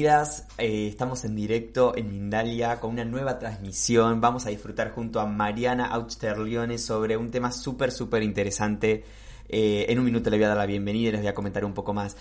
Bienvenidas. Eh, estamos en directo en Mindalia con una nueva transmisión. Vamos a disfrutar junto a Mariana Austerlione sobre un tema súper, súper interesante. Eh, en un minuto le voy a dar la bienvenida y les voy a comentar un poco más.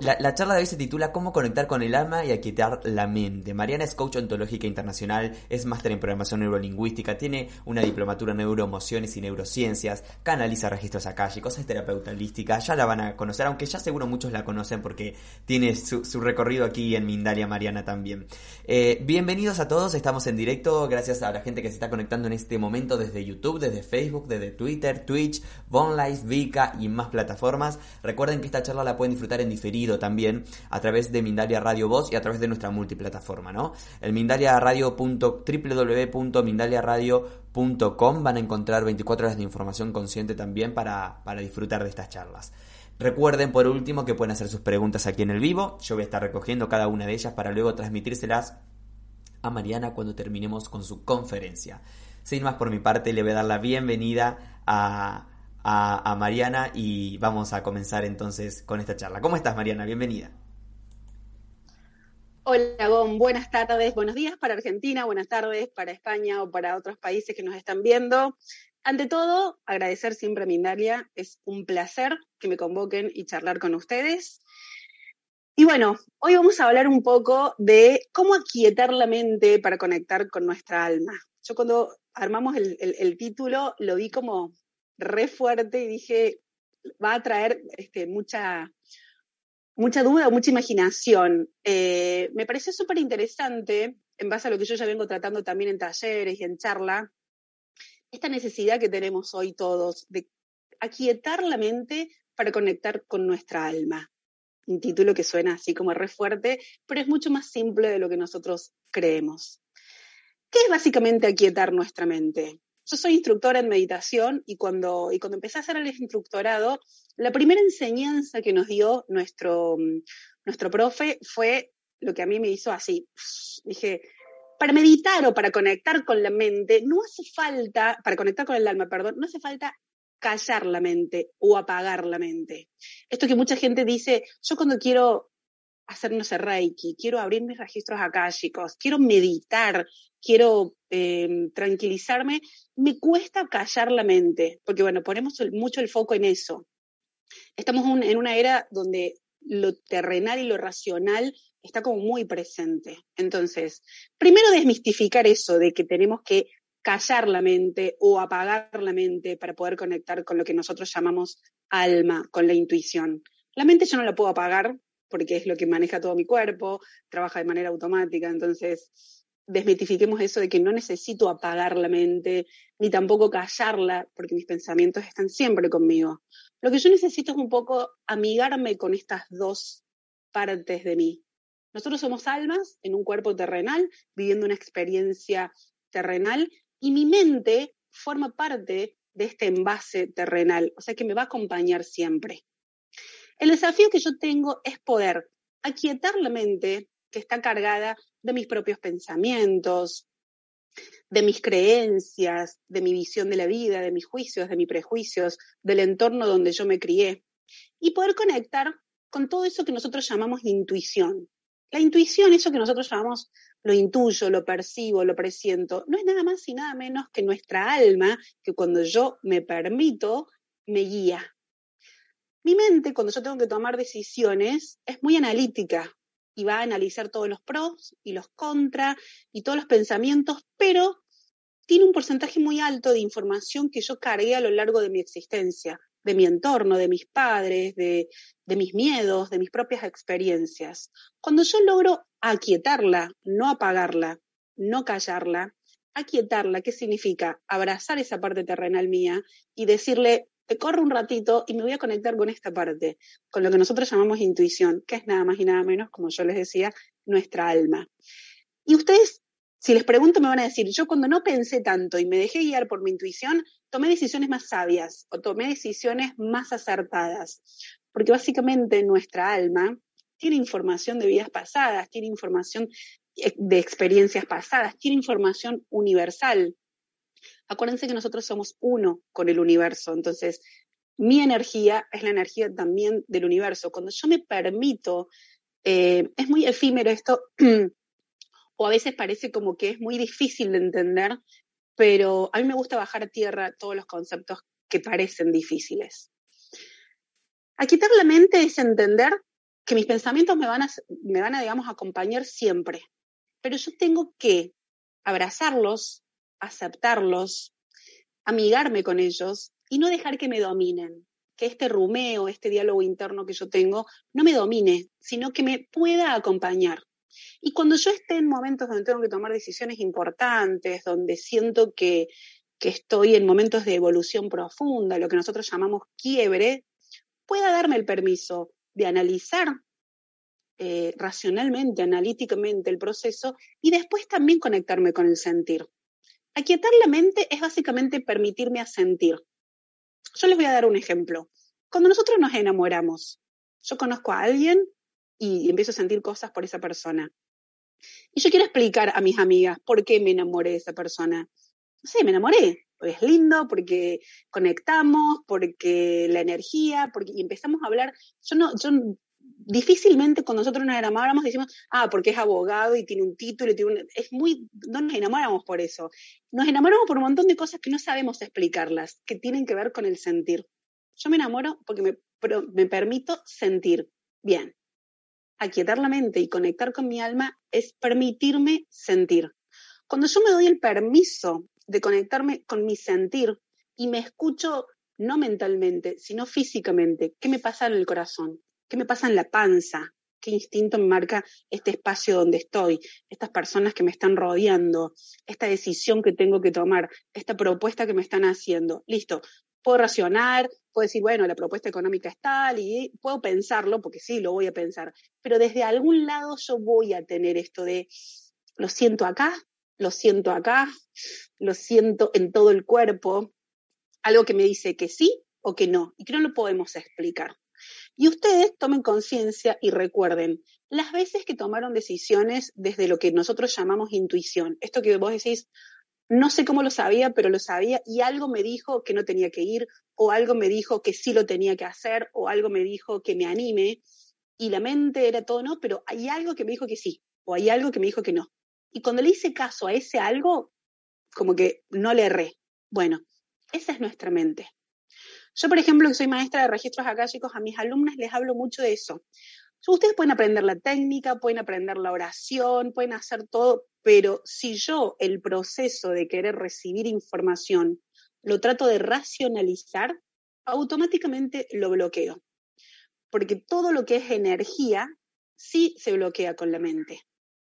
La, la charla de hoy se titula Cómo conectar con el alma y aquietar la mente. Mariana es coach ontológica internacional, es máster en programación neurolingüística, tiene una diplomatura en neuroemociones y neurociencias, canaliza registros akáshicos, es terapeuta holística, ya la van a conocer, aunque ya seguro muchos la conocen porque tiene su, su recorrido aquí en Mindalia Mariana también. Eh, bienvenidos a todos, estamos en directo, gracias a la gente que se está conectando en este momento desde YouTube, desde Facebook, desde Twitter, Twitch, Bonlife, Vika y más plataformas. Recuerden que esta charla la pueden disfrutar en diferido también a través de Mindalia Radio Voz y a través de nuestra multiplataforma, ¿no? El Mindalia Radio punto- www.mindaliaradio.com van a encontrar 24 horas de información consciente también para, para disfrutar de estas charlas. Recuerden por último que pueden hacer sus preguntas aquí en el vivo. Yo voy a estar recogiendo cada una de ellas para luego transmitírselas a Mariana cuando terminemos con su conferencia. Sin más por mi parte, le voy a dar la bienvenida a, a, Mariana y vamos a comenzar entonces con esta charla. ¿Cómo estás, Mariana? Bienvenida. Hola, buenas tardes, buenos días para Argentina, buenas tardes para España o para otros países que nos están viendo. Ante todo, agradecer siempre a Mindalia, es un placer que me convoquen y charlar con ustedes. Y bueno, hoy vamos a hablar un poco de cómo aquietar la mente para conectar con nuestra alma. Yo cuando armamos el título lo vi como re fuerte y dije, va a traer este, mucha, mucha duda, mucha imaginación. Eh, me pareció súper interesante, en base a lo que yo ya vengo tratando también en talleres y en charla, esta necesidad que tenemos hoy todos de aquietar la mente para conectar con nuestra alma. Un título que suena así como re fuerte, pero es mucho más simple de lo que nosotros creemos. ¿Qué es básicamente aquietar nuestra mente? Yo soy instructora en meditación y cuando, y cuando empecé a hacer el instructorado, la primera enseñanza que nos dio nuestro, nuestro profe fue lo que a mí me hizo así. Dije, para meditar o para conectar con la mente, no hace falta, para conectar con el alma, perdón, no hace falta callar la mente o apagar la mente. Esto que mucha gente dice, yo cuando quiero hacer, no Reiki, quiero abrir mis registros akáshicos, quiero meditar, quiero eh, tranquilizarme, me cuesta callar la mente, porque bueno, ponemos el- mucho el foco en eso. Estamos en una era donde lo terrenal y lo racional está como muy presente. Entonces, primero desmistificar eso de que tenemos que callar la mente o apagar la mente para poder conectar con lo que nosotros llamamos alma, con la intuición. La mente yo no la puedo apagar porque es lo que maneja todo mi cuerpo, trabaja de manera automática, entonces desmitifiquemos eso de que no necesito apagar la mente, ni tampoco callarla, porque mis pensamientos están siempre conmigo. Lo que yo necesito es un poco amigarme con estas dos partes de mí. Nosotros somos almas en un cuerpo terrenal, viviendo una experiencia terrenal, y mi mente forma parte de este envase terrenal, o sea que me va a acompañar siempre. El desafío que yo tengo es poder aquietar la mente que está cargada de mis propios pensamientos, de mis creencias, de mi visión de la vida, de mis juicios, de mis prejuicios, del entorno donde yo me crié, y poder conectar con todo eso que nosotros llamamos intuición. La intuición, eso que nosotros llamamos lo intuyo, lo percibo, lo presiento, no es nada más y nada menos que nuestra alma que cuando yo me permito, me guía. Mi mente, cuando yo tengo que tomar decisiones, es muy analítica y va a analizar todos los pros y los contra y todos los pensamientos, pero tiene un porcentaje muy alto de información que yo cargué a lo largo de mi existencia. de mi entorno, de mis padres, de, de mis miedos, de mis propias experiencias. Cuando yo logro aquietarla, no apagarla, no callarla, aquietarla, ¿qué significa? Abrazar esa parte terrenal mía y decirle, corro un ratito y me voy a conectar con esta parte, con lo que nosotros llamamos intuición, que es nada más y nada menos, como yo les decía, nuestra alma. Y ustedes, si les pregunto, me van a decir, yo cuando no pensé tanto y me dejé guiar por mi intuición, tomé decisiones más sabias o tomé decisiones más acertadas, porque básicamente nuestra alma tiene información de vidas pasadas, tiene información eh, de experiencias pasadas, tiene información universal. Acuérdense que nosotros somos uno con el universo, entonces mi energía es la energía también del universo. Cuando yo me permito, eh, es muy efímero esto, o a veces parece como que es muy difícil de entender, pero a mí me gusta bajar a tierra todos los conceptos que parecen difíciles. A quitar la mente es entender que mis pensamientos me van a, me van a digamos, acompañar siempre, pero yo tengo que abrazarlos, aceptarlos, amigarme con ellos y no dejar que me dominen, que este rumeo, este diálogo interno que yo tengo, no me domine, sino que me pueda acompañar. Y cuando yo esté en momentos donde tengo que tomar decisiones importantes, donde siento que, que estoy en momentos de evolución profunda, lo que nosotros llamamos quiebre, pueda darme el permiso de analizar eh, racionalmente, analíticamente el proceso y después también conectarme con el sentir. Aquietar la mente es básicamente permitirme sentir. Yo les voy a dar un ejemplo. Cuando nosotros nos enamoramos, yo conozco a alguien y empiezo a sentir cosas por esa persona. Y yo quiero explicar a mis amigas por qué me enamoré de esa persona. Sé, me enamoré, es lindo, porque conectamos, porque la energía, porque empezamos a hablar. Yo no, difícilmente cuando nosotros nos enamoramos decimos, ah, porque es abogado y tiene un título y tiene es muy, no nos enamoramos por eso. Nos enamoramos por un montón de cosas que no sabemos explicarlas, que tienen que ver con el sentir. Yo me enamoro porque me, me permito sentir. Bien. Aquietar la mente y conectar con mi alma es permitirme sentir. Cuando yo me doy el permiso de conectarme con mi sentir y me escucho no mentalmente, sino físicamente, ¿qué me pasa en el corazón? ¿Qué me pasa en la panza? ¿Qué instinto me marca este espacio donde estoy? Estas personas que me están rodeando, esta decisión que tengo que tomar, esta propuesta que me están haciendo. Listo, puedo racionar, puedo decir, bueno, la propuesta económica es tal y puedo pensarlo, porque sí, lo voy a pensar, pero desde algún lado yo voy a tener esto de, lo siento acá, lo siento acá, lo siento en todo el cuerpo, algo que me dice que sí o que no, y que no lo podemos explicar. Y ustedes tomen conciencia y recuerden las veces que tomaron decisiones desde lo que nosotros llamamos intuición. Esto que vos decís, no sé cómo lo sabía, pero lo sabía y algo me dijo que no tenía que ir, o algo me dijo que sí lo tenía que hacer, o algo me dijo que me anime, y la mente era todo no, pero hay algo que me dijo que sí, o hay algo que me dijo que no. Y cuando le hice caso a ese algo, como que no le erré. Bueno, esa es nuestra mente. Yo, por ejemplo, que soy maestra de registros akáshicos, a mis alumnas les hablo mucho de eso. Ustedes pueden aprender la técnica, pueden aprender la oración, pueden hacer todo, pero si yo el proceso de querer recibir información lo trato de racionalizar, automáticamente lo bloqueo. Porque todo lo que es energía sí se bloquea con la mente.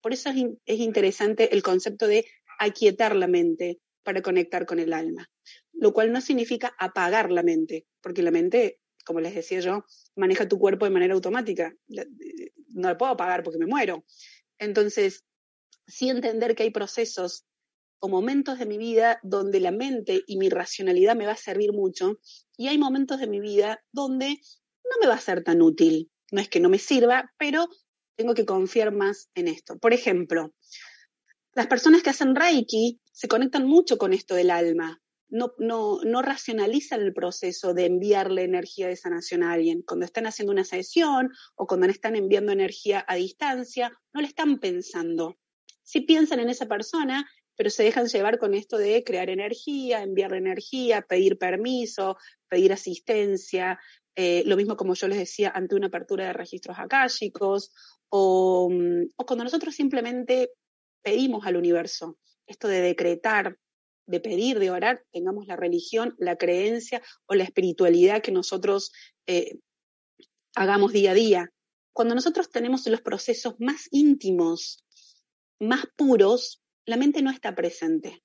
Por eso es, es interesante el concepto de aquietar la mente para conectar con el alma lo cual no significa apagar la mente, porque la mente, como les decía yo, maneja tu cuerpo de manera automática. No la puedo apagar porque me muero. Entonces, sí entender que hay procesos o momentos de mi vida donde la mente y mi racionalidad me va a servir mucho y hay momentos de mi vida donde no me va a ser tan útil. No es que no me sirva, pero tengo que confiar más en esto. Por ejemplo, las personas que hacen Reiki se conectan mucho con esto del alma, no, no, no racionalizan el proceso de enviarle energía de sanación a alguien. Cuando están haciendo una sesión o cuando están enviando energía a distancia, no le están pensando. Sí piensan en esa persona, pero se dejan llevar con esto de crear energía, enviar energía, pedir permiso, pedir asistencia, eh, lo mismo como yo les decía ante una apertura de registros akáshicos, o, o cuando nosotros simplemente pedimos al universo, esto de decretar, de pedir, de orar, tengamos la religión, la creencia o la espiritualidad que nosotros eh, hagamos día a día. Cuando nosotros tenemos los procesos más íntimos, más puros, la mente no está presente.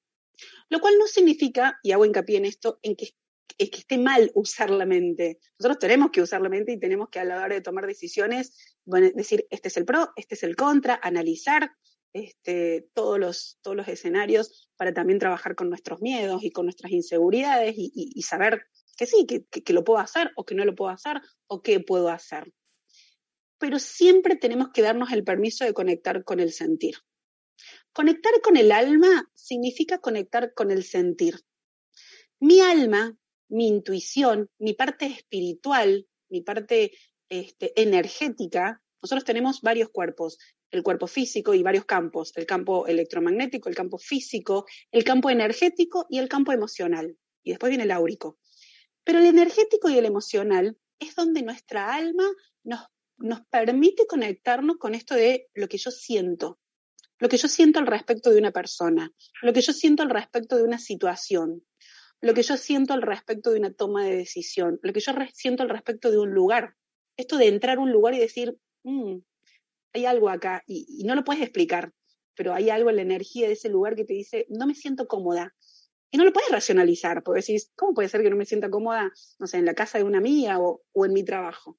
Lo cual no significa, y hago hincapié en esto, en que, que esté mal usar la mente. Nosotros tenemos que usar la mente y tenemos que a la hora de tomar decisiones, decir, este es el pro, este es el contra, analizar este, todos, los, todos los escenarios para también trabajar con nuestros miedos y con nuestras inseguridades y, saber que sí, que, que lo puedo hacer o que no lo puedo hacer o qué puedo hacer. Pero siempre tenemos que darnos el permiso de conectar con el sentir. Conectar con el alma significa conectar con el sentir. Mi alma, mi intuición, mi parte espiritual, mi parte este, energética, nosotros tenemos varios cuerpos, el cuerpo físico y varios campos, el campo electromagnético, el campo físico, el campo energético y el campo emocional. Y después viene el áurico. Pero el energético y el emocional es donde nuestra alma nos, nos permite conectarnos con esto de lo que yo siento, lo que yo siento al respecto de una persona, lo que yo siento al respecto de una situación, lo que yo siento al respecto de una toma de decisión, lo que yo siento al respecto de un lugar. Esto de entrar a un lugar y decir, mm, hay algo acá, y, no lo puedes explicar, pero hay algo en la energía de ese lugar que te dice, no me siento cómoda. Y no lo puedes racionalizar, porque decís, ¿cómo puede ser que no me sienta cómoda, no sé, en la casa de una amiga o, o en mi trabajo?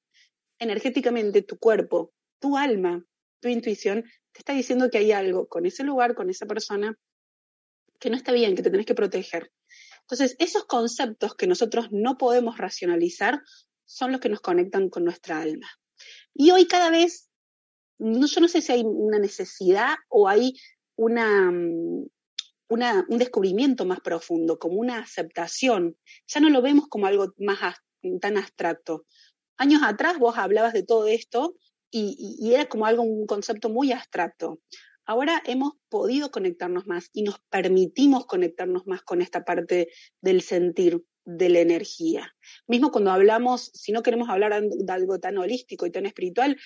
Energéticamente, tu cuerpo, tu alma, tu intuición te está diciendo que hay algo con ese lugar, con esa persona, que no está bien, que te tenés que proteger. Entonces, esos conceptos que nosotros no podemos racionalizar son los que nos conectan con nuestra alma. Y hoy cada vez, no, yo no sé si hay una necesidad o hay mm, una, un descubrimiento más profundo, como una aceptación. Ya no lo vemos como algo más tan abstracto. Años atrás vos hablabas de todo esto y, era como algo, un concepto muy abstracto. Ahora hemos podido conectarnos más y nos permitimos conectarnos más con esta parte del sentir, de la energía. Mismo cuando hablamos, si no queremos hablar de algo tan holístico y tan espiritual,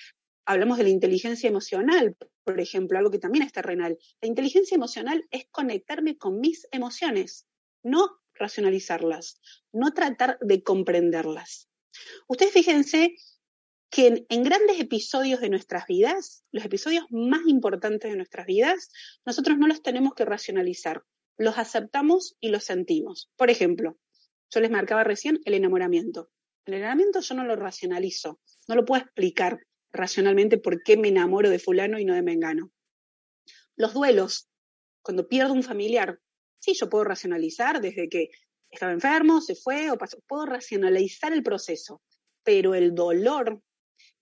hablamos de la inteligencia emocional, por ejemplo, algo que también es terrenal. La inteligencia emocional es conectarme con mis emociones, no racionalizarlas, no tratar de comprenderlas. Ustedes fíjense que en, grandes episodios de nuestras vidas, los episodios más importantes de nuestras vidas, nosotros no los tenemos que racionalizar, los aceptamos y los sentimos. Por ejemplo, yo les marcaba recién el enamoramiento. El enamoramiento yo no lo racionalizo, no lo puedo explicar racionalmente por qué me enamoro de fulano y no de mengano. Los duelos, cuando pierdo un familiar, sí, yo puedo racionalizar desde que estaba enfermo, se fue o pasó, puedo racionalizar el proceso, pero el dolor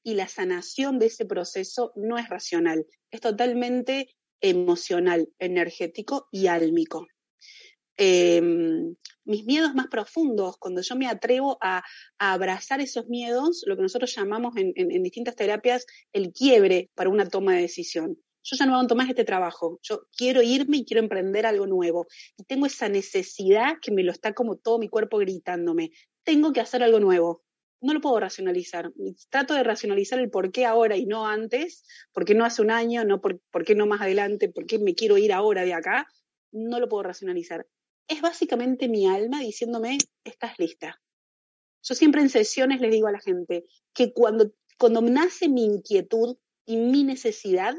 y la sanación de ese proceso no es racional, es totalmente emocional, energético y álmico. Em, mis miedos más profundos, cuando yo me atrevo a, abrazar esos miedos, lo que nosotros llamamos en, distintas terapias el quiebre para una toma de decisión. Yo ya no aguanto más este trabajo, yo quiero irme y quiero emprender algo nuevo. Y tengo esa necesidad que me lo está como todo mi cuerpo gritándome, tengo que hacer algo nuevo no lo puedo racionalizar. Trato de racionalizar el por qué ahora y no antes, por qué no hace un año, no por, qué no más adelante, por qué me quiero ir ahora de acá. No lo puedo racionalizar. Es básicamente mi alma diciéndome, estás lista. Yo siempre en sesiones les digo a la gente que cuando, cuando nace mi inquietud y mi necesidad,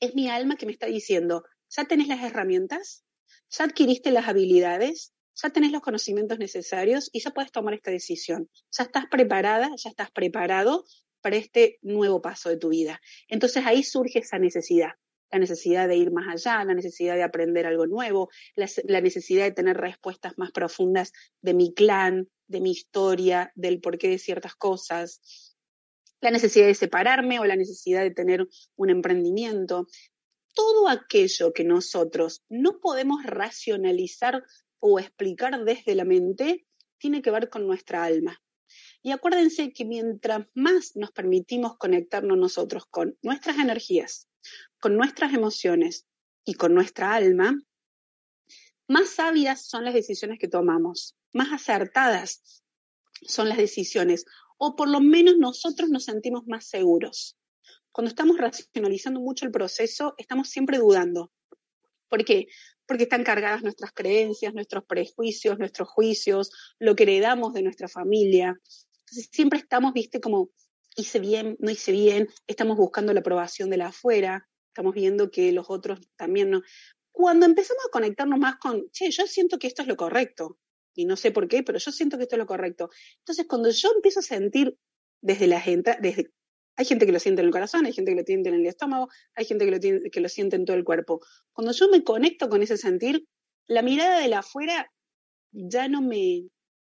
es mi alma que me está diciendo, ya tenés las herramientas, ya adquiriste las habilidades, ya tenés los conocimientos necesarios y ya puedes tomar esta decisión. Ya estás preparada, ya estás preparado para este nuevo paso de tu vida. Entonces ahí surge esa necesidad, la necesidad de ir más allá, la necesidad de aprender algo nuevo, la, necesidad de tener respuestas más profundas de mi clan, de mi historia, del porqué de ciertas cosas, la necesidad de separarme o la necesidad de tener un emprendimiento. Todo aquello que nosotros no podemos racionalizar o explicar desde la mente tiene que ver con nuestra alma. Y acuérdense que mientras más nos permitimos conectarnos nosotros con nuestras energías, con nuestras emociones y con nuestra alma, más sabias son las decisiones que tomamos, más acertadas son las decisiones, o por lo menos nosotros nos sentimos más seguros. Cuando estamos racionalizando mucho el proceso, estamos siempre dudando. ¿Por qué? porque están cargadas nuestras creencias, nuestros prejuicios, nuestros juicios, lo que heredamos de nuestra familia. Entonces siempre estamos, viste, como hice bien, no hice bien, estamos buscando la aprobación de la afuera, estamos viendo que los otros también no. Cuando empezamos a conectarnos más con, che, yo siento que esto es lo correcto, y no sé por qué, pero yo siento que esto es lo correcto. Entonces, cuando yo empiezo a sentir desde la gente, desde, hay gente que lo siente en el corazón, hay gente que lo siente en el estómago, hay gente que lo, que lo siente en todo el cuerpo. Cuando yo me conecto con ese sentir, la mirada de la afuera ya no me,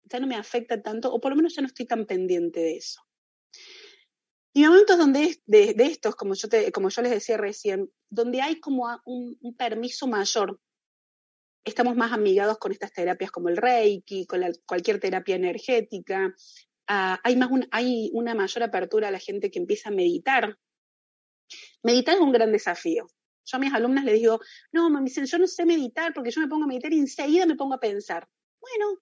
ya no me afecta tanto, o por lo menos ya no estoy tan pendiente de eso. Y momentos donde de, estos, como yo, te, como yo les decía recién, donde hay como un, permiso mayor, estamos más amigados con estas terapias como el Reiki, con la, cualquier terapia energética, uh, hay, más un, hay una mayor apertura a la gente que empieza a meditar. Meditar es un gran desafío. Yo a mis alumnas les digo, no, me dicen, yo no sé meditar porque yo me pongo a meditar y enseguida me pongo a pensar. Bueno,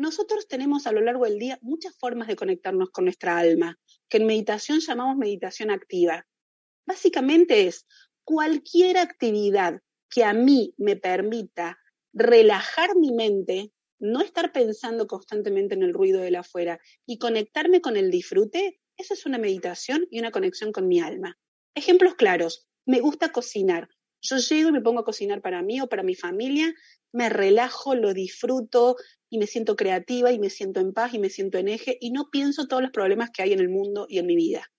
nosotros tenemos a lo largo del día muchas formas de conectarnos con nuestra alma, que en meditación llamamos meditación activa. Básicamente es cualquier actividad que a mí me permita relajar mi mente, no estar pensando constantemente en el ruido de la afuera y conectarme con el disfrute, eso es una meditación y una conexión con mi alma. Ejemplos claros, me gusta cocinar. Yo llego y me pongo a cocinar para mí o para mi familia, me relajo, lo disfruto y me siento creativa y me siento en paz y me siento en eje y no pienso todos los problemas que hay en el mundo y en mi vida.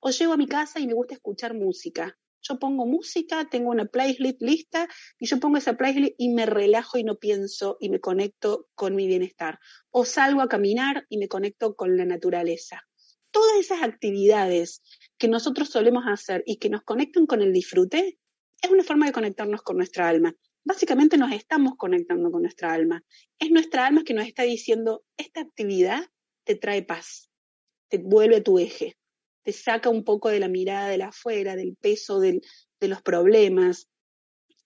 O llego a mi casa y me gusta escuchar música. Yo pongo música, tengo una playlist lista y yo pongo esa playlist y me relajo y no pienso y me conecto con mi bienestar. O salgo a caminar y me conecto con la naturaleza. Todas esas actividades que nosotros solemos hacer y que nos conectan con el disfrute, es una forma de conectarnos con nuestra alma. Básicamente nos estamos conectando con nuestra alma. Es nuestra alma que nos está diciendo, esta actividad te trae paz, te vuelve a tu eje, te saca un poco de la mirada de la afuera, del peso de los problemas,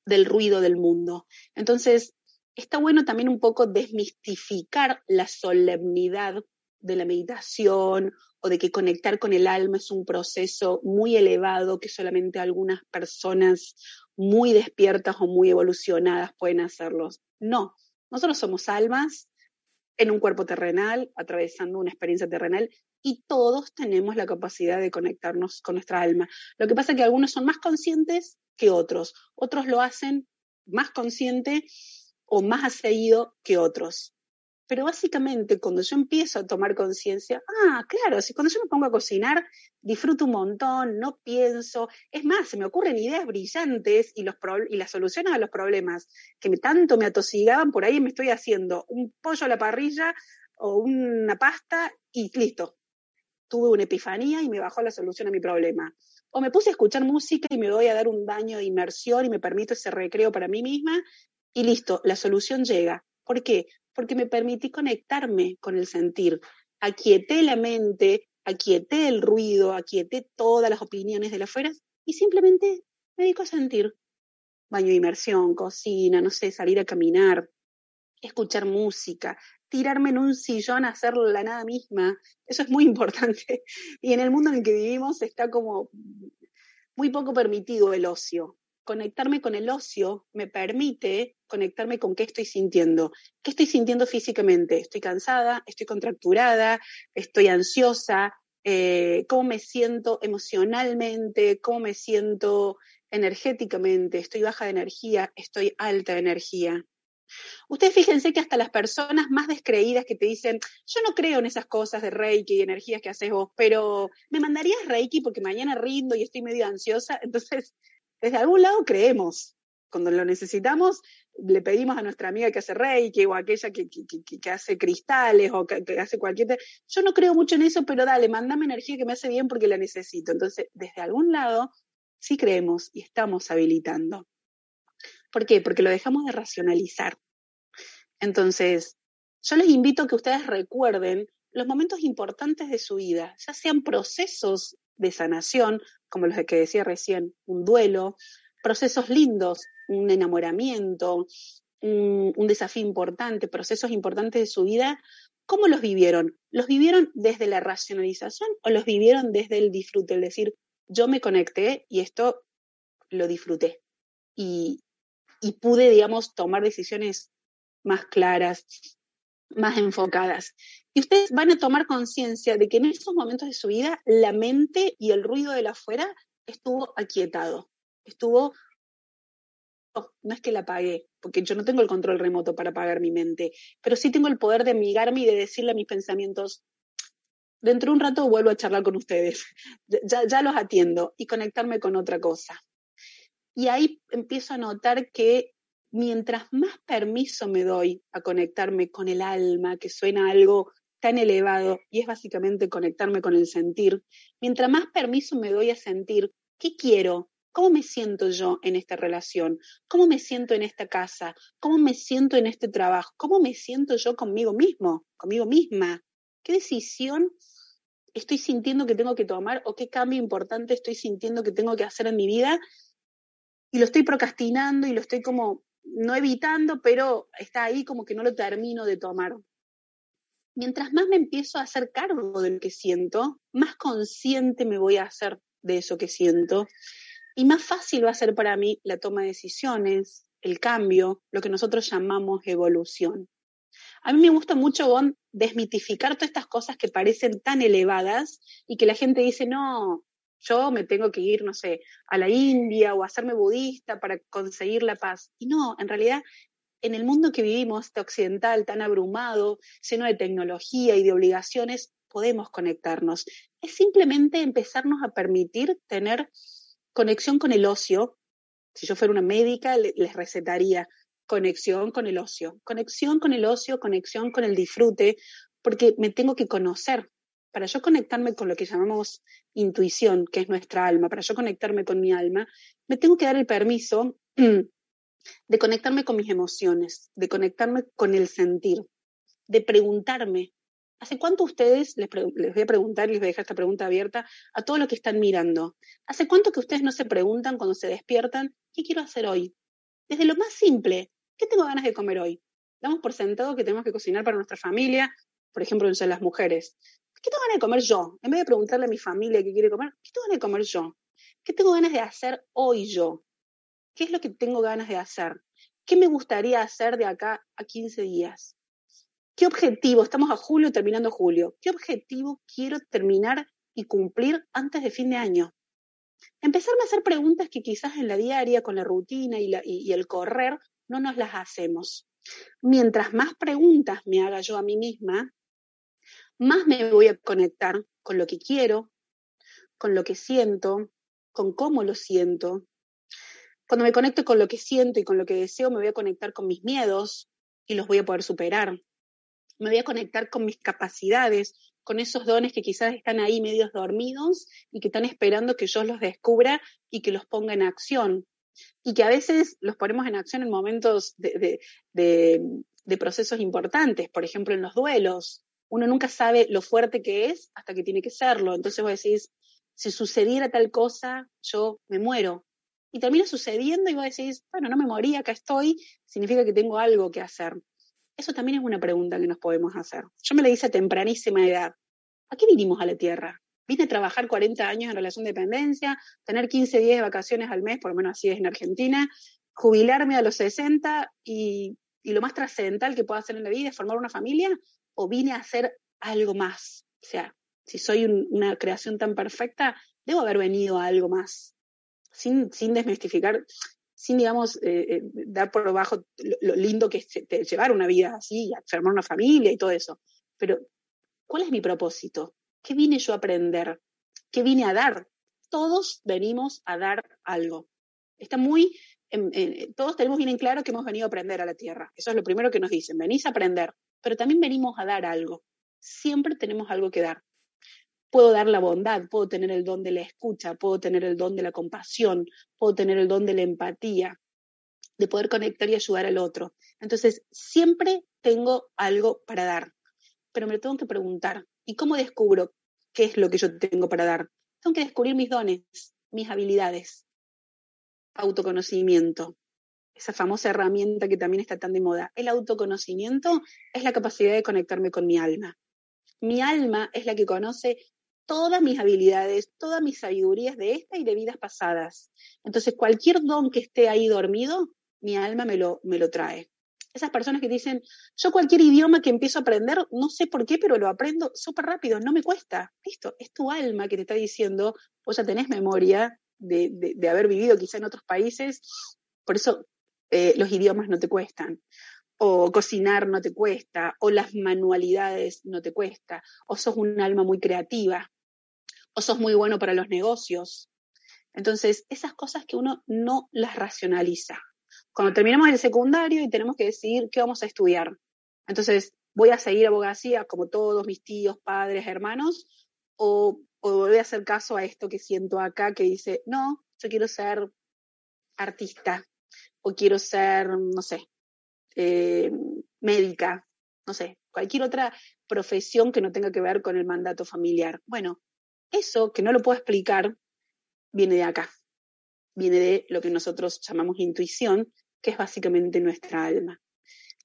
del ruido del mundo. Entonces, está bueno también un poco desmistificar la solemnidad de la meditación o de que conectar con el alma es un proceso muy elevado que solamente algunas personas muy despiertas o muy evolucionadas pueden hacerlos. No, nosotros somos almas en un cuerpo terrenal, atravesando una experiencia terrenal, y todos tenemos la capacidad de conectarnos con nuestra alma. Lo que pasa es que algunos son más conscientes que otros, otros lo hacen más consciente o más seguido que otros. Pero básicamente cuando yo empiezo a tomar conciencia, ah, claro, si cuando yo me pongo a cocinar, disfruto un montón, no pienso, es más, se me ocurren ideas brillantes y, los y las soluciones a los problemas que me, tanto me atosigaban, por ahí me estoy haciendo un pollo a la parrilla o una pasta y listo. Tuve una epifanía y me bajó la solución a mi problema. O me puse a escuchar música y me voy a dar un daño de inmersión y me permito ese recreo para mí misma y listo, la solución llega. ¿Por qué? Porque me permití conectarme con el sentir. Aquieté la mente, aquieté el ruido, aquieté todas las opiniones de la afuera y simplemente me dedico a sentir. Baño de inmersión, cocina, no sé, salir a caminar, escuchar música, tirarme en un sillón a hacer la nada misma. Eso es muy importante. Y en el mundo en el que vivimos está como muy poco permitido el ocio conectarme con el ocio me permite conectarme con qué estoy sintiendo. ¿Qué estoy sintiendo físicamente? ¿Estoy cansada? ¿Estoy contracturada? ¿Estoy ansiosa? Eh, ¿Cómo me siento emocionalmente? ¿Cómo me siento energéticamente? ¿Estoy baja de energía? ¿Estoy alta de energía? Ustedes fíjense que hasta las personas más descreídas que te dicen, yo no creo en esas cosas de Reiki y energías que haces vos, pero me mandarías Reiki porque mañana rindo y estoy medio ansiosa. Entonces, desde algún lado creemos. Cuando lo necesitamos, le pedimos a nuestra amiga que hace reiki o aquella que, que, hace cristales o que, hace cualquier... Yo no creo mucho en eso, pero dale, mándame energía que me hace bien porque la necesito. Entonces, desde algún lado, sí creemos y estamos habilitando. ¿Por qué? Porque lo dejamos de racionalizar. Entonces, yo les invito a que ustedes recuerden los momentos importantes de su vida, ya sean procesos de sanación, como los que decía recién, un duelo, procesos lindos, un enamoramiento, un, desafío importante, procesos importantes de su vida, ¿cómo los vivieron? ¿Los vivieron desde la racionalización o los vivieron desde el disfrute? Es decir, yo me conecté y esto lo disfruté. Y y pude, digamos, tomar decisiones más claras, más enfocadas. Y ustedes van a tomar conciencia de que en esos momentos de su vida la mente y el ruido de la afuera estuvo aquietado, estuvo no es que la apague, porque yo no tengo el control remoto para apagar mi mente, pero sí tengo el poder de amigarme y de decirle a mis pensamientos, dentro de un rato vuelvo a charlar con ustedes, ya, ya los atiendo y conectarme con otra cosa. Y ahí empiezo a notar que mientras más permiso me doy a conectarme con el alma, que suena algo tan elevado y es básicamente conectarme con el sentir, mientras más permiso me doy a sentir, ¿qué quiero? ¿Cómo me siento yo en esta relación? ¿Cómo me siento en esta casa? ¿Cómo me siento en este trabajo? ¿Cómo me siento yo conmigo mismo, conmigo misma? ¿Qué decisión estoy sintiendo que tengo que tomar o qué cambio importante estoy sintiendo que tengo que hacer en mi vida? Y lo estoy procrastinando y lo estoy como, no evitando, pero está ahí como que no lo termino de tomar. Mientras más me empiezo a hacer cargo de lo que siento, más consciente me voy a hacer de eso que siento y más fácil va a ser para mí la toma de decisiones, el cambio, lo que nosotros llamamos evolución. A mí me gusta mucho, Gon, desmitificar todas estas cosas que parecen tan elevadas y que la gente dice, no, yo me tengo que ir, no sé, a la India o hacerme budista para conseguir la paz. Y no, en realidad, en el mundo que vivimos, este occidental tan abrumado, lleno de tecnología y de obligaciones, podemos conectarnos. Es simplemente empezarnos a permitir tener conexión con el ocio. Si yo fuera una médica, les recetaría conexión con el ocio, conexión con el ocio, conexión con el disfrute, porque me tengo que conocer. Para yo conectarme con lo que llamamos intuición, que es nuestra alma, para yo conectarme con mi alma, me tengo que dar el permiso de conectarme con mis emociones, de conectarme con el sentir, de preguntarme ¿Hace cuánto ustedes, les, voy a preguntar y les voy a dejar esta pregunta abierta a todos los que están mirando, ¿hace cuánto que ustedes no se preguntan cuando se despiertan, ¿qué quiero hacer hoy? Desde lo más simple, ¿qué tengo ganas de comer hoy? Damos por sentado que tenemos que cocinar para nuestra familia, por ejemplo, entre las mujeres. ¿Qué tengo ganas de comer yo? En vez de preguntarle a mi familia qué quiere comer, ¿qué tengo ganas de comer yo? ¿Qué tengo ganas de hacer hoy yo? ¿Qué es lo que tengo ganas de hacer? ¿Qué me gustaría hacer de acá a 15 días? ¿Qué objetivo? Estamos a julio, terminando julio. ¿Qué objetivo quiero terminar y cumplir antes de fin de año? Empezarme a hacer preguntas que quizás en la diaria, con la rutina y, y el correr, no nos las hacemos. Mientras más preguntas me haga yo a mí misma, más me voy a conectar con lo que quiero, con lo que siento, con cómo lo siento. Cuando me conecto con lo que siento y con lo que deseo, me voy a conectar con mis miedos y los voy a poder superar me voy a conectar con mis capacidades, con esos dones que quizás están ahí medios dormidos y que están esperando que yo los descubra y que los ponga en acción. Y que a veces los ponemos en acción en momentos de, procesos importantes, por ejemplo en los duelos. Uno nunca sabe lo fuerte que es hasta que tiene que serlo. Entonces vos decís, si sucediera tal cosa, yo me muero. Y termina sucediendo y vos decís, bueno, no me morí, acá estoy, significa que tengo algo que hacer. Eso también es una pregunta que nos podemos hacer. Yo me la hice a tempranísima edad. ¿A qué vinimos a la Tierra? Vine a trabajar 40 años en relación de dependencia, tener 15 días de vacaciones al mes, por lo menos así es en Argentina, jubilarme a los 60 y, lo más trascendental que puedo hacer en la vida es formar una familia o vine a hacer algo más. O sea, si soy una creación tan perfecta, debo haber venido a algo más. Sin, sin desmistificar, sin, digamos, eh, eh, dar por abajo lo, lindo que es llevar una vida así, formar una familia y todo eso. Pero, ¿cuál es mi propósito? ¿Qué vine yo a aprender? ¿Qué vine a dar? Todos venimos a dar algo. Está muy, todos tenemos bien en claro que hemos venido a aprender a la Tierra. Eso es lo primero que nos dicen, venís a aprender, pero también venimos a dar algo. Siempre tenemos algo que dar puedo dar la bondad, puedo tener el don de la escucha, puedo tener el don de la compasión, puedo tener el don de la empatía, de poder conectar y ayudar al otro. Entonces, siempre tengo algo para dar, pero me tengo que preguntar, ¿y cómo descubro qué es lo que yo tengo para dar? Tengo que descubrir mis dones, mis habilidades, autoconocimiento, esa famosa herramienta que también está tan de moda. El autoconocimiento es la capacidad de conectarme con mi alma. Mi alma es la que conoce todas mis habilidades, todas mis sabidurías de esta y de vidas pasadas. Entonces, cualquier don que esté ahí dormido, mi alma me lo, me lo trae. Esas personas que dicen, yo cualquier idioma que empiezo a aprender, no sé por qué, pero lo aprendo súper rápido, no me cuesta. Listo, es tu alma que te está diciendo, vos ya tenés memoria de, de, haber vivido quizá en otros países, por eso eh, los idiomas no te cuestan o cocinar no te cuesta, o las manualidades no te cuesta, o sos un alma muy creativa, o sos muy bueno para los negocios. Entonces, esas cosas que uno no las racionaliza. Cuando terminamos el secundario y tenemos que decidir qué vamos a estudiar. Entonces, ¿voy a seguir abogacía como todos mis tíos, padres, hermanos? ¿O, o voy a hacer caso a esto que siento acá que dice, no, yo quiero ser artista o quiero ser, no sé, eh, médica, no sé, cualquier otra profesión que no tenga que ver con el mandato familiar. Bueno, eso que no lo puedo explicar viene de acá, viene de lo que nosotros llamamos intuición, que es básicamente nuestra alma.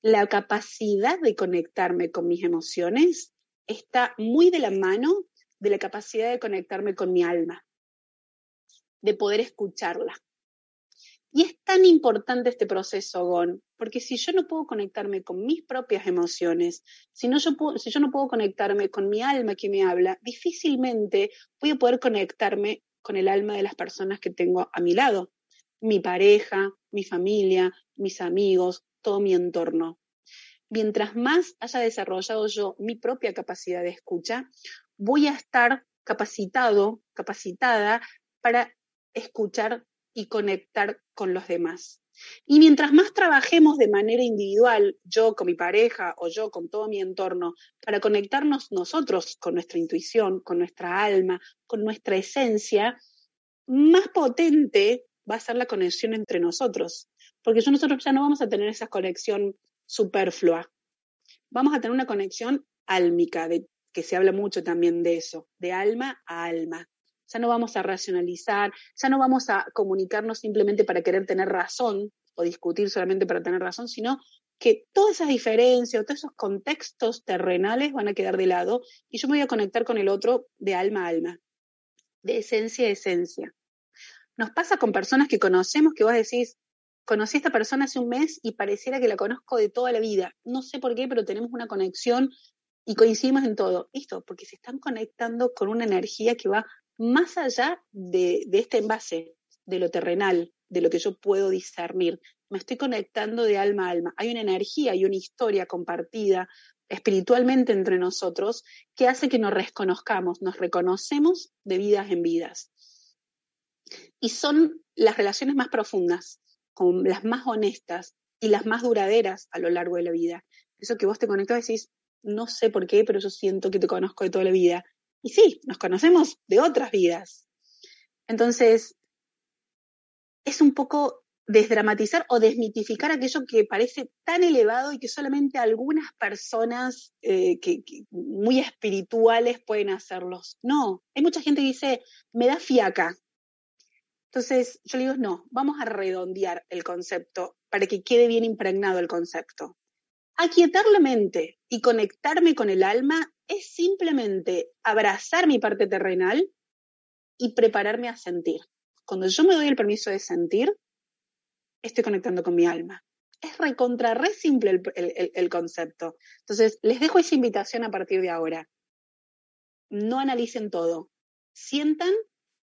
La capacidad de conectarme con mis emociones está muy de la mano de la capacidad de conectarme con mi alma, de poder escucharla. Y es tan importante este proceso, Gon, porque si yo no puedo conectarme con mis propias emociones, si, yo si yo no puedo conectarme con mi alma que me habla, difícilmente voy a poder conectarme con el alma de las personas que tengo a mi lado, mi pareja, mi familia, mis amigos, todo mi entorno. Mientras más haya desarrollado yo mi propia capacidad de escucha, voy a estar capacitado, capacitada para escuchar y conectar con los demás. Y mientras más trabajemos de manera individual, yo con mi pareja o yo con todo mi entorno, para conectarnos nosotros con nuestra intuición, con nuestra alma, con nuestra esencia, más potente va a ser la conexión entre nosotros. Porque nosotros ya no vamos a tener esa conexión superflua. Vamos a tener una conexión álmica, de, que se habla mucho también de eso, de alma a alma ya no vamos a racionalizar, ya no vamos a comunicarnos simplemente para querer tener razón o discutir solamente para tener razón, sino que todas esas diferencias, todos esos contextos terrenales van a quedar de lado y yo me voy a conectar con el otro de alma a alma, de esencia a esencia. Nos pasa con personas que conocemos que vos decís, conocí a esta persona hace un mes y pareciera que la conozco de toda la vida. No sé por qué, pero tenemos una conexión y coincidimos en todo. Listo, porque se están conectando con una energía que va más allá de, este envase, de lo terrenal, de lo que yo puedo discernir. Me estoy conectando de alma a alma. Hay una energía y una historia compartida espiritualmente entre nosotros que hace que nos reconozcamos, nos reconocemos de vidas en vidas. Y son las relaciones más profundas, las más honestas y las más duraderas a lo largo de la vida. Eso que vos te conectas y decís, no sé por qué, pero yo siento que te conozco de toda la vida. Y sí, nos conocemos de otras vidas. Entonces, es un poco desdramatizar o desmitificar aquello que parece tan elevado y que solamente algunas personas eh, que, muy espirituales pueden hacerlos. No, hay mucha gente que dice, me da fiaca. Entonces, yo le digo, no, vamos a redondear el concepto para que quede bien impregnado el concepto. Aquietar la mente y conectarme con el alma es simplemente abrazar mi parte terrenal y prepararme a sentir. Cuando yo me doy el permiso de sentir, estoy conectando con mi alma. Es recontra, re simple el, concepto. Entonces, les dejo esa invitación a partir de ahora. No analicen todo. Sientan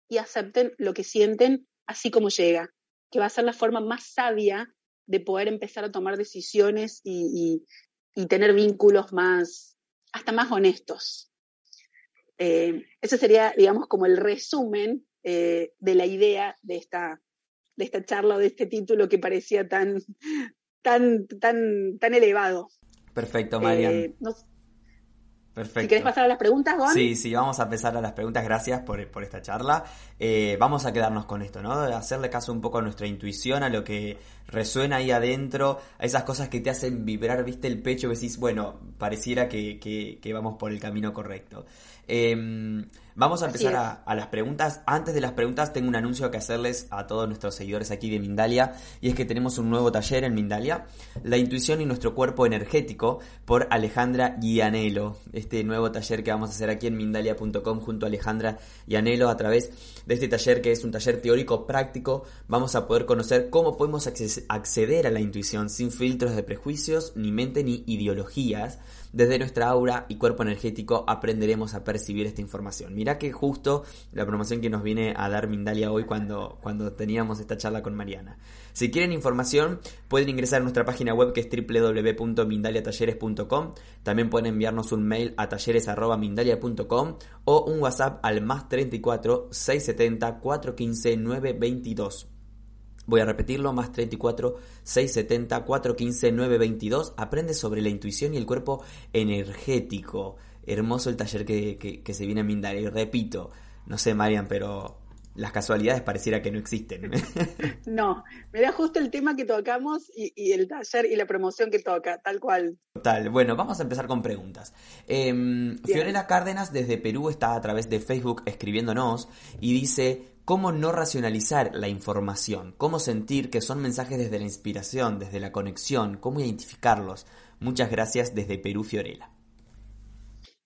y acepten lo que sienten así como llega, que va a ser la forma más sabia de poder empezar a tomar decisiones y tener vínculos más, hasta más honestos. Eh, ese sería, digamos, como el resumen eh, de la idea de esta, de esta charla o de este título que parecía tan, tan, tan, tan elevado. Perfecto, Marian. Eh, Perfecto. Si querés pasar a las preguntas, Gon. Sí, sí, vamos a empezar a las preguntas. Gracias por, esta charla. Eh, vamos a quedarnos con esto, ¿no? Hacerle caso un poco a nuestra intuición, a lo que resuena ahí adentro, a esas cosas que te hacen vibrar, viste, el pecho, que decís, bueno, pareciera que, vamos por el camino correcto. Em, Vamos a empezar a, las preguntas. Antes de las preguntas, tengo un anuncio que hacerles a todos nuestros seguidores aquí de Mindalia. Y es que tenemos un nuevo taller en Mindalia: La intuición y nuestro cuerpo energético por Alejandra Guianelo. Este nuevo taller que vamos a hacer aquí en Mindalia.com junto a Alejandra Guianelo. A través de este taller, que es un taller teórico práctico, vamos a poder conocer cómo podemos acceder a la intuición sin filtros de prejuicios, ni mente, ni ideologías desde nuestra aura y cuerpo energético aprenderemos a percibir esta información. Mirá que justo la promoción que nos viene a dar Mindalia hoy cuando, cuando teníamos esta charla con Mariana. Si quieren información, pueden ingresar a nuestra página web que es www.mindaliatalleres.com. También pueden enviarnos un mail a talleres.mindalia.com o un WhatsApp al más 34 670 415 922. Voy a repetirlo, más 34 670 415 922. Aprende sobre la intuición y el cuerpo energético. Hermoso el taller que, se viene a Mindar. Y repito, no sé, Marian, pero las casualidades pareciera que no existen. No, me da justo el tema que tocamos y, el taller y la promoción que toca, tal cual. Total, bueno, vamos a empezar con preguntas. Eh, Fiorella Cárdenas desde Perú está a través de Facebook escribiéndonos y dice, cómo no racionalizar la información, cómo sentir que son mensajes desde la inspiración, desde la conexión, cómo identificarlos. Muchas gracias desde Perú, Fiorella.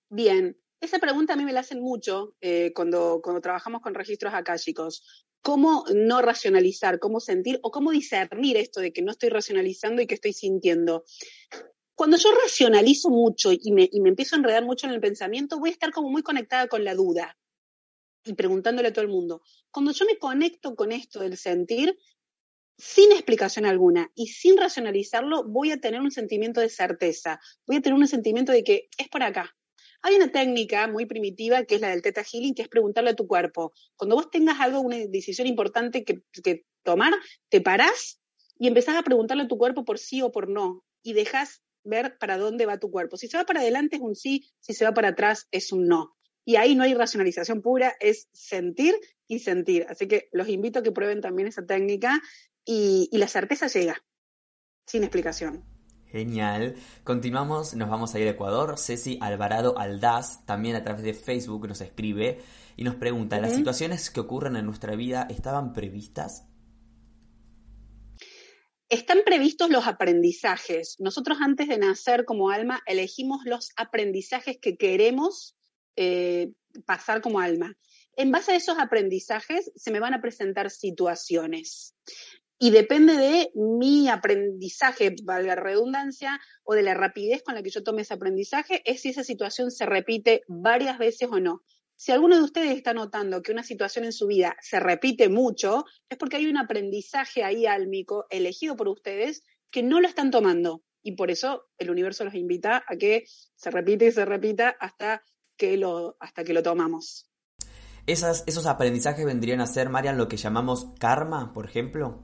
Bien, esa pregunta a mí me la hacen mucho eh, cuando, cuando trabajamos con registros chicos. ¿Cómo no racionalizar, cómo sentir o cómo discernir esto de que no estoy racionalizando y que estoy sintiendo? Cuando yo racionalizo mucho y me, y me empiezo a enredar mucho en el pensamiento, voy a estar como muy conectada con la duda y preguntándole a todo el mundo. Cuando yo me conecto con esto del sentir, sin explicación alguna y sin racionalizarlo, voy a tener un sentimiento de certeza, voy a tener un sentimiento de que es por acá. Hay una técnica muy primitiva que es la del Theta Healing, que es preguntarle a tu cuerpo. Cuando vos tengas algo, una decisión importante que, tomar, te parás y empezás a preguntarle a tu cuerpo por sí o por no y dejas ver para dónde va tu cuerpo. Si se va para adelante es un sí, si se va para atrás es un no. Y ahí no hay racionalización pura, es sentir y sentir. Así que los invito a que prueben también esa técnica y, la certeza llega, sin explicación. Genial. Continuamos, nos vamos a ir a Ecuador. Ceci Alvarado Aldaz, también a través de Facebook, nos escribe y nos pregunta, ¿las situaciones que ocurren en nuestra vida estaban previstas? Están previstos los aprendizajes. Nosotros antes de nacer como alma elegimos los aprendizajes que queremos eh, pasar como alma. En base a esos aprendizajes se me van a presentar situaciones. Y depende de mi aprendizaje, valga la redundancia, o de la rapidez con la que yo tome ese aprendizaje, es si esa situación se repite varias veces o no. Si alguno de ustedes está notando que una situación en su vida se repite mucho, es porque hay un aprendizaje ahí álmico elegido por ustedes que no lo están tomando. Y por eso el universo los invita a que se repite y se repita hasta que lo, hasta que lo tomamos. Esas, ¿Esos aprendizajes vendrían a ser, Marian, lo que llamamos karma, por ejemplo?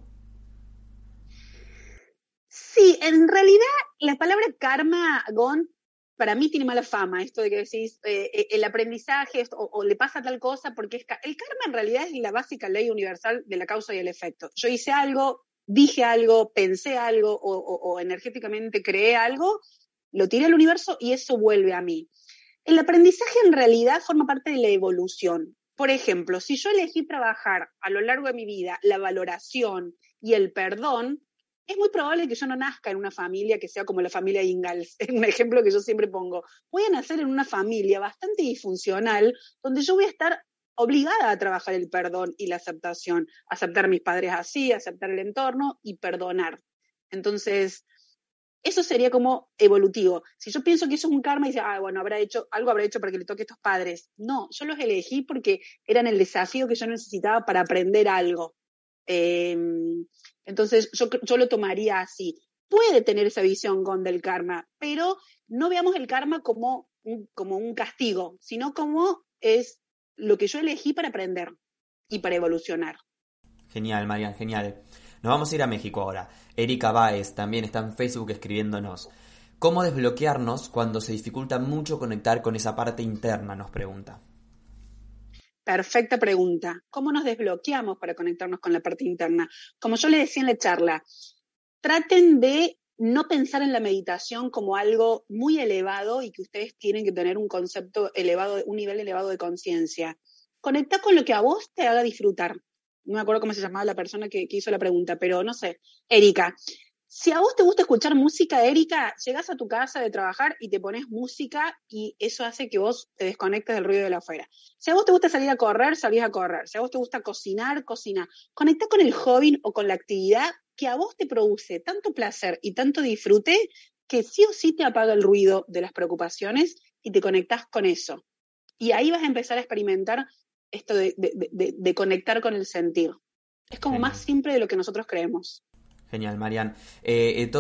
Sí, en realidad la palabra karma, Gon, para mí tiene mala fama, esto de que decís eh, eh, el aprendizaje o, le pasa tal cosa, porque es, el karma en realidad es la básica ley universal de la causa y el efecto. Yo hice algo, dije algo, pensé algo o, o energéticamente creé algo, lo tiré al universo y eso vuelve a mí. El aprendizaje en realidad forma parte de la evolución. Por ejemplo, si yo elegí trabajar a lo largo de mi vida la valoración y el perdón, es muy probable que yo no nazca en una familia que sea como la familia Ingalls, es un ejemplo que yo siempre pongo. Voy a nacer en una familia bastante disfuncional donde yo voy a estar obligada a trabajar el perdón y la aceptación, aceptar a mis padres así, aceptar el entorno y perdonar. Entonces, eso sería como evolutivo. Si yo pienso que eso es un karma y dice, ah, bueno, habrá hecho, algo habrá hecho para que le toque a estos padres. No, yo los elegí porque eran el desafío que yo necesitaba para aprender algo. Em, entonces, yo, yo lo tomaría así. Puede tener esa visión con del karma, pero no veamos el karma como un, como un castigo, sino como es lo que yo elegí para aprender y para evolucionar. Genial, Marian, genial. Nos vamos a ir a México ahora. Erika Baez también está en Facebook escribiéndonos. ¿Cómo desbloquearnos cuando se dificulta mucho conectar con esa parte interna? Nos pregunta. Perfecta pregunta. ¿Cómo nos desbloqueamos para conectarnos con la parte interna? Como yo le decía en la charla, traten de no pensar en la meditación como algo muy elevado y que ustedes tienen que tener un concepto elevado, un nivel elevado de conciencia. Conecta con lo que a vos te haga disfrutar. No me acuerdo cómo se llamaba la persona que, hizo la pregunta, pero no sé. Erika, si a vos te gusta escuchar música, Erika, llegás a tu casa de trabajar y te pones música y eso hace que vos te desconectes del ruido de la afuera. Si a vos te gusta salir a correr, salís a correr. Si a vos te gusta cocinar, cocina. Conecta con el hobby o con la actividad que a vos te produce tanto placer y tanto disfrute que sí o sí te apaga el ruido de las preocupaciones y te conectas con eso. Y ahí vas a empezar a experimentar esto de, conectar con el sentir. Es como más simple de lo que nosotros creemos. Genial, Marian. Eh, en,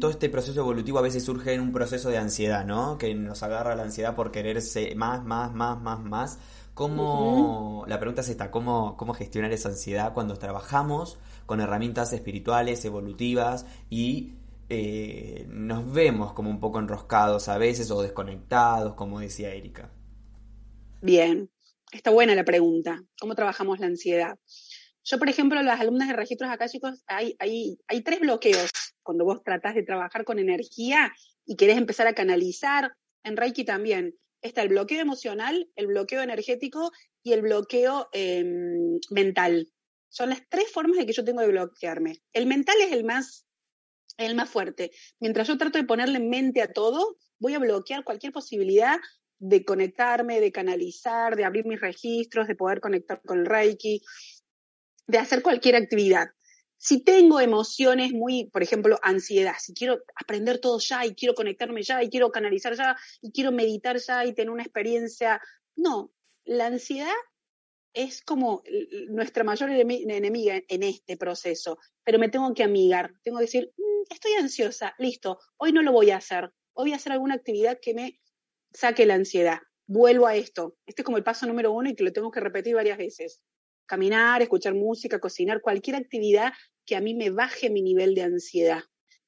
todo, este proceso evolutivo a veces surge un proceso de ansiedad, ¿no? Que nos agarra la ansiedad por quererse más, más, más, más, más. ¿Cómo, la pregunta es esta, ¿cómo, ¿cómo gestionar esa ansiedad cuando trabajamos con herramientas espirituales, evolutivas y eh, nos vemos como un poco enroscados a veces o desconectados, como decía Erika? Bien, está buena la pregunta. ¿Cómo trabajamos la ansiedad? Yo, por ejemplo, las alumnas de registros akáshicos, hay, hay, hay tres bloqueos cuando vos tratás de trabajar con energía y querés empezar a canalizar. En Reiki también está el bloqueo emocional, el bloqueo energético y el bloqueo em, mental. Son las tres formas de que yo tengo de bloquearme. El mental es el más, el más fuerte. Mientras yo trato de ponerle mente a todo, voy a bloquear cualquier posibilidad de conectarme, de canalizar, de abrir mis registros, de poder conectar con el Reiki de hacer cualquier actividad. Si tengo emociones muy, por ejemplo, ansiedad, si quiero aprender todo ya y quiero conectarme ya y quiero canalizar ya y quiero meditar ya y tener una experiencia, no, la ansiedad es como nuestra mayor enemiga en este proceso, pero me tengo que amigar, tengo que decir, mm, estoy ansiosa, listo, hoy no lo voy a hacer, hoy voy a hacer alguna actividad que me saque la ansiedad, vuelvo a esto, este es como el paso número uno y que lo tengo que repetir varias veces caminar, escuchar música, cocinar, cualquier actividad que a mí me baje mi nivel de ansiedad.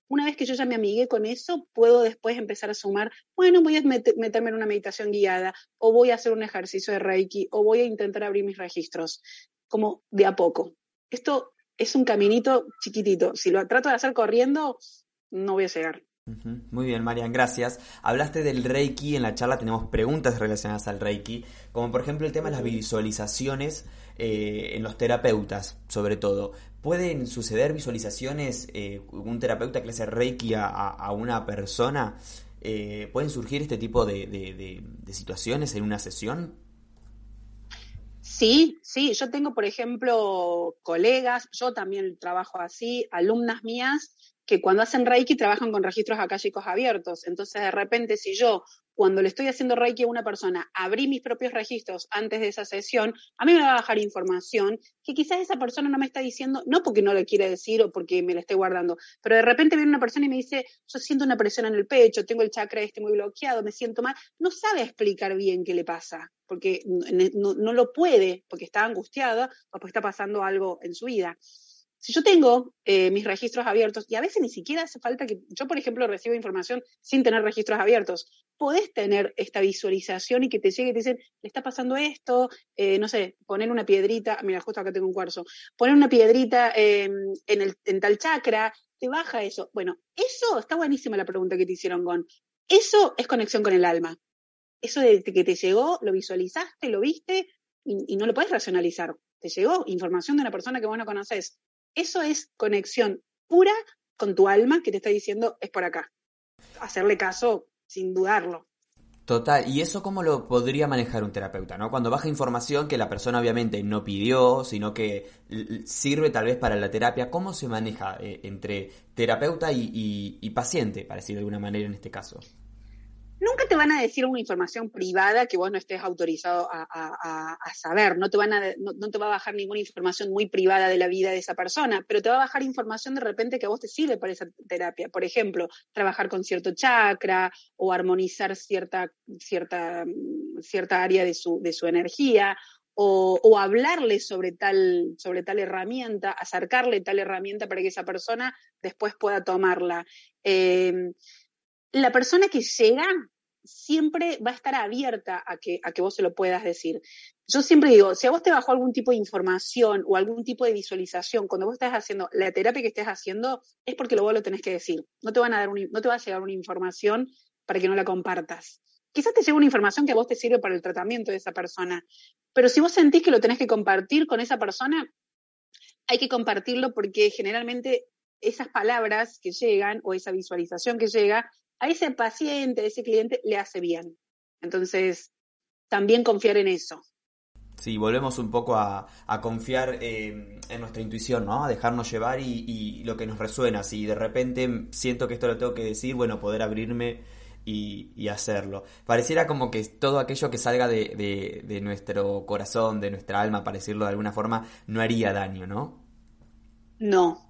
Una vez que yo ya me amigué con eso, puedo después empezar a sumar, bueno, voy a meterme en una meditación guiada, o voy a hacer un ejercicio de Reiki, o voy a intentar abrir mis registros, como de a poco. Esto es un caminito chiquitito. Si lo trato de hacer corriendo, no voy a llegar. Muy bien, Marian, gracias. Hablaste del Reiki, en la charla tenemos preguntas relacionadas al Reiki, como por ejemplo el tema de las visualizaciones eh, en los terapeutas, sobre todo. ¿Pueden suceder visualizaciones, eh, un terapeuta que le hace Reiki a, una persona? Eh, ¿Pueden surgir este tipo de, situaciones en una sesión? Sí, sí, yo tengo, por ejemplo, colegas, yo también trabajo así, alumnas mías que cuando hacen Reiki trabajan con registros akáshicos abiertos. Entonces, de repente, si yo, cuando le estoy haciendo Reiki a una persona, abrí mis propios registros antes de esa sesión, a mí me va a bajar información que quizás esa persona no me está diciendo, no porque no le quiere decir o porque me la esté guardando, pero de repente viene una persona y me dice, yo siento una presión en el pecho, tengo el chakra este muy bloqueado, me siento mal, no sabe explicar bien qué le pasa, porque no, no lo puede, porque está angustiada o porque está pasando algo en su vida. Si yo tengo eh, mis registros abiertos, y a veces ni siquiera hace falta que yo, por ejemplo, recibo información sin tener registros abiertos, podés tener esta visualización y que te llegue y te dicen, le está pasando esto, eh, no sé, poner una piedrita, mira, justo acá tengo un cuarzo, poner una piedrita em, en, el, tal chakra, te baja eso. Bueno, eso está buenísima la pregunta que te hicieron, Gon. Eso es conexión con el alma. Eso de que te llegó, lo visualizaste, lo viste y, y no lo puedes racionalizar. Te llegó información de una persona que vos no conoces. Eso es conexión pura con tu alma que te está diciendo es por acá. Hacerle caso sin dudarlo. Total, y eso cómo lo podría manejar un terapeuta, ¿no? Cuando baja información que la persona obviamente no pidió, sino que sirve tal vez para la terapia, ¿cómo se maneja eh, entre terapeuta y, y paciente, para decir de alguna manera en este caso? Nunca te van a decir una información privada que vos no estés autorizado a, saber, no te, van a, no, te va a bajar ninguna información muy privada de la vida de esa persona, pero te va a bajar información de repente que a vos te sirve para esa terapia. Por ejemplo, trabajar con cierto chakra o armonizar cierta, cierta, cierta área de su, de su energía o, hablarle sobre tal, sobre tal herramienta, acercarle tal herramienta para que esa persona después pueda tomarla. Eh, la persona que llega siempre va a estar abierta a que, a que vos se lo puedas decir. Yo siempre digo, si a vos te bajó algún tipo de información o algún tipo de visualización, cuando vos estás haciendo la terapia que estés haciendo, es porque vos lo tenés que decir. No te, van a dar no te va a llegar una información para que no la compartas. Quizás te llegue una información que a vos te sirve para el tratamiento de esa persona, pero si vos sentís que lo tenés que compartir con esa persona, hay que compartirlo porque generalmente esas palabras que llegan o esa visualización que llega a ese paciente, a ese cliente, le hace bien. Entonces, también confiar en eso. Sí, volvemos un poco a, confiar eh, en nuestra intuición, ¿no? A dejarnos llevar y, lo que nos resuena. Si de repente siento que esto lo tengo que decir, bueno, poder abrirme y, hacerlo. Pareciera como que todo aquello que salga de, de, nuestro corazón, de nuestra alma, para decirlo de alguna forma, no haría daño, ¿no? No,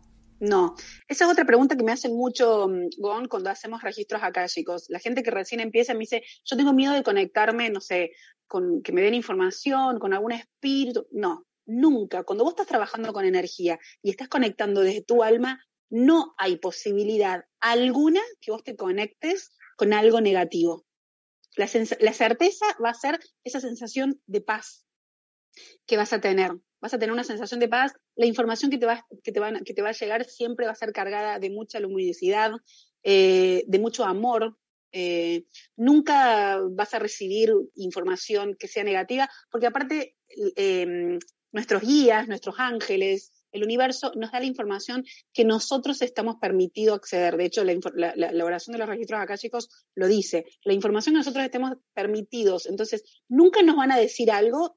no, esa es otra pregunta que me hacen mucho, mm, Gon, cuando hacemos registros chicos. La gente que recién empieza me dice, yo tengo miedo de conectarme, no sé, con que me den información, con algún espíritu. No, nunca. Cuando vos estás trabajando con energía y estás conectando desde tu alma, no hay posibilidad alguna que vos te conectes con algo negativo. La, la certeza va a ser esa sensación de paz que vas a tener vas a tener una sensación de paz, la información que te va, que te que te va a llegar siempre va a ser cargada de mucha luminosidad, eh, de mucho amor. Eh, nunca vas a recibir información que sea negativa, porque aparte em, nuestros guías, nuestros ángeles, el universo nos da la información que nosotros estamos permitidos acceder. De hecho, la, oración de los registros akáshicos lo dice. La información que nosotros estemos permitidos. Entonces, nunca nos van a decir algo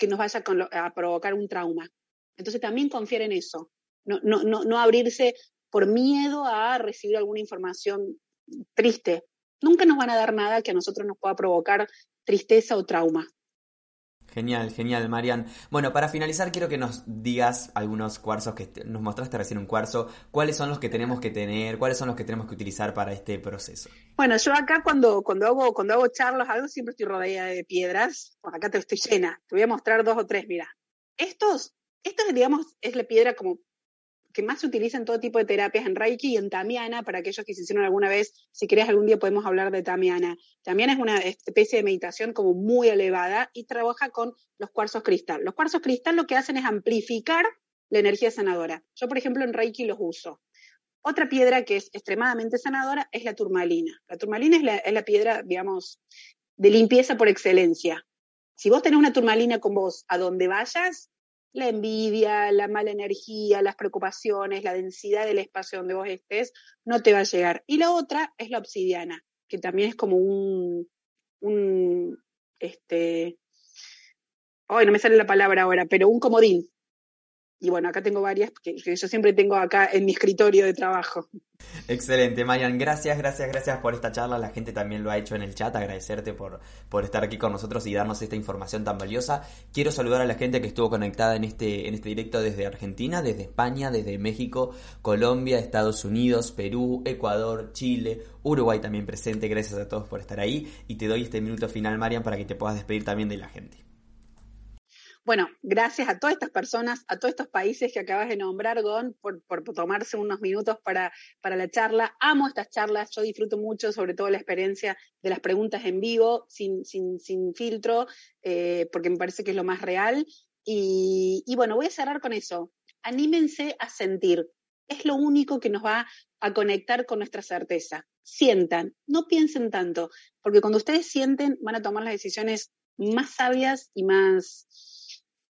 que nos vaya a provocar un trauma. Entonces también confiar en eso, no, no, no, no abrirse por miedo a recibir alguna información triste. Nunca nos van a dar nada que a nosotros nos pueda provocar tristeza o trauma. Genial, genial, Marian. Bueno, para finalizar quiero que nos digas algunos cuarzos que nos mostraste recién un cuarzo, cuáles son los que tenemos que tener, cuáles son los que tenemos que utilizar para este proceso. Bueno, yo acá cuando, cuando hago, cuando hago charlas, algo siempre estoy rodeada de piedras. acá te estoy llena. Te voy a mostrar dos o tres, mira. Estos, estos digamos, es la piedra como que más se utiliza en todo tipo de terapias, en Reiki y en Tamiana, para aquellos que se hicieron alguna vez, si querés algún día podemos hablar de Tamiana. Tamiana es una especie de meditación como muy elevada y trabaja con los cuarzos cristal. Los cuarzos cristal lo que hacen es amplificar la energía sanadora. Yo, por ejemplo, en Reiki los uso. Otra piedra que es extremadamente sanadora es la turmalina. La turmalina es la, es la piedra, digamos, de limpieza por excelencia. Si vos tenés una turmalina con vos a donde vayas, la envidia, la mala energía, las preocupaciones, la densidad del espacio donde vos estés, no te va a llegar. Y la otra es la obsidiana, que también es como un, un este, hoy no me sale la palabra ahora, pero un comodín, y bueno, acá tengo varias que, yo siempre tengo acá en mi escritorio de trabajo. Excelente, Marian. Gracias, gracias, gracias por esta charla. La gente también lo ha hecho en el chat. Agradecerte por, por estar aquí con nosotros y darnos esta información tan valiosa. Quiero saludar a la gente que estuvo conectada en este, en este directo desde Argentina, desde España, desde México, Colombia, Estados Unidos, Perú, Ecuador, Chile, Uruguay también presente. Gracias a todos por estar ahí. Y te doy este minuto final, Marian, para que te puedas despedir también de la gente. Bueno, gracias a todas estas personas, a todos estos países que acabas de nombrar, Gon, por, tomarse unos minutos para, para, la charla. Amo estas charlas, yo disfruto mucho, sobre todo la experiencia de las preguntas en vivo, sin, sin, sin filtro, eh, porque me parece que es lo más real. Y, y bueno, voy a cerrar con eso. Anímense a sentir. Es lo único que nos va a conectar con nuestra certeza. Sientan, no piensen tanto, porque cuando ustedes sienten van a tomar las decisiones más sabias y más,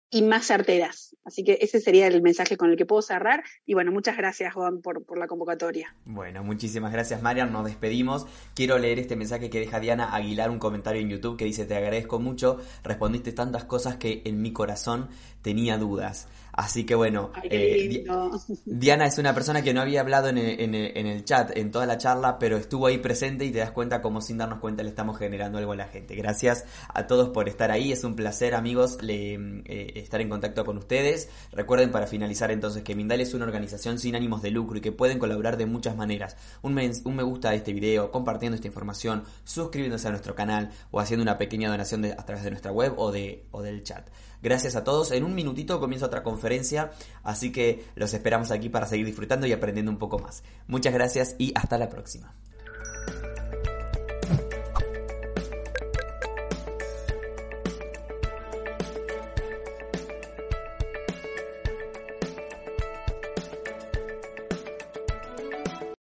y más certeras. Así que ese sería el mensaje con el que puedo cerrar. Y bueno, muchas gracias, Juan, por, por la convocatoria. Bueno, muchísimas gracias, Marian. Nos despedimos. Quiero leer este mensaje que deja Diana Aguilar, un comentario en YouTube que dice: Te agradezco mucho. Respondiste tantas cosas que en mi corazón tenía dudas. Así que bueno, eh, Diana es una persona que no había hablado en el, chat, en toda la charla, pero estuvo ahí presente y te das cuenta como sin darnos cuenta le estamos generando algo a la gente. Gracias a todos por estar ahí, es un placer amigos eh, estar en contacto con ustedes. Recuerden para finalizar entonces que Mindal es una organización sin ánimos de lucro y que pueden colaborar de muchas maneras. Un me, un me gusta a este video, compartiendo esta información, suscribiéndose a nuestro canal o haciendo una pequeña donación a través de nuestra web o, de, o del chat. Gracias a todos. En un minutito comienza otra conferencia, así que los esperamos aquí para seguir disfrutando y aprendiendo un poco más. Muchas gracias y hasta la próxima.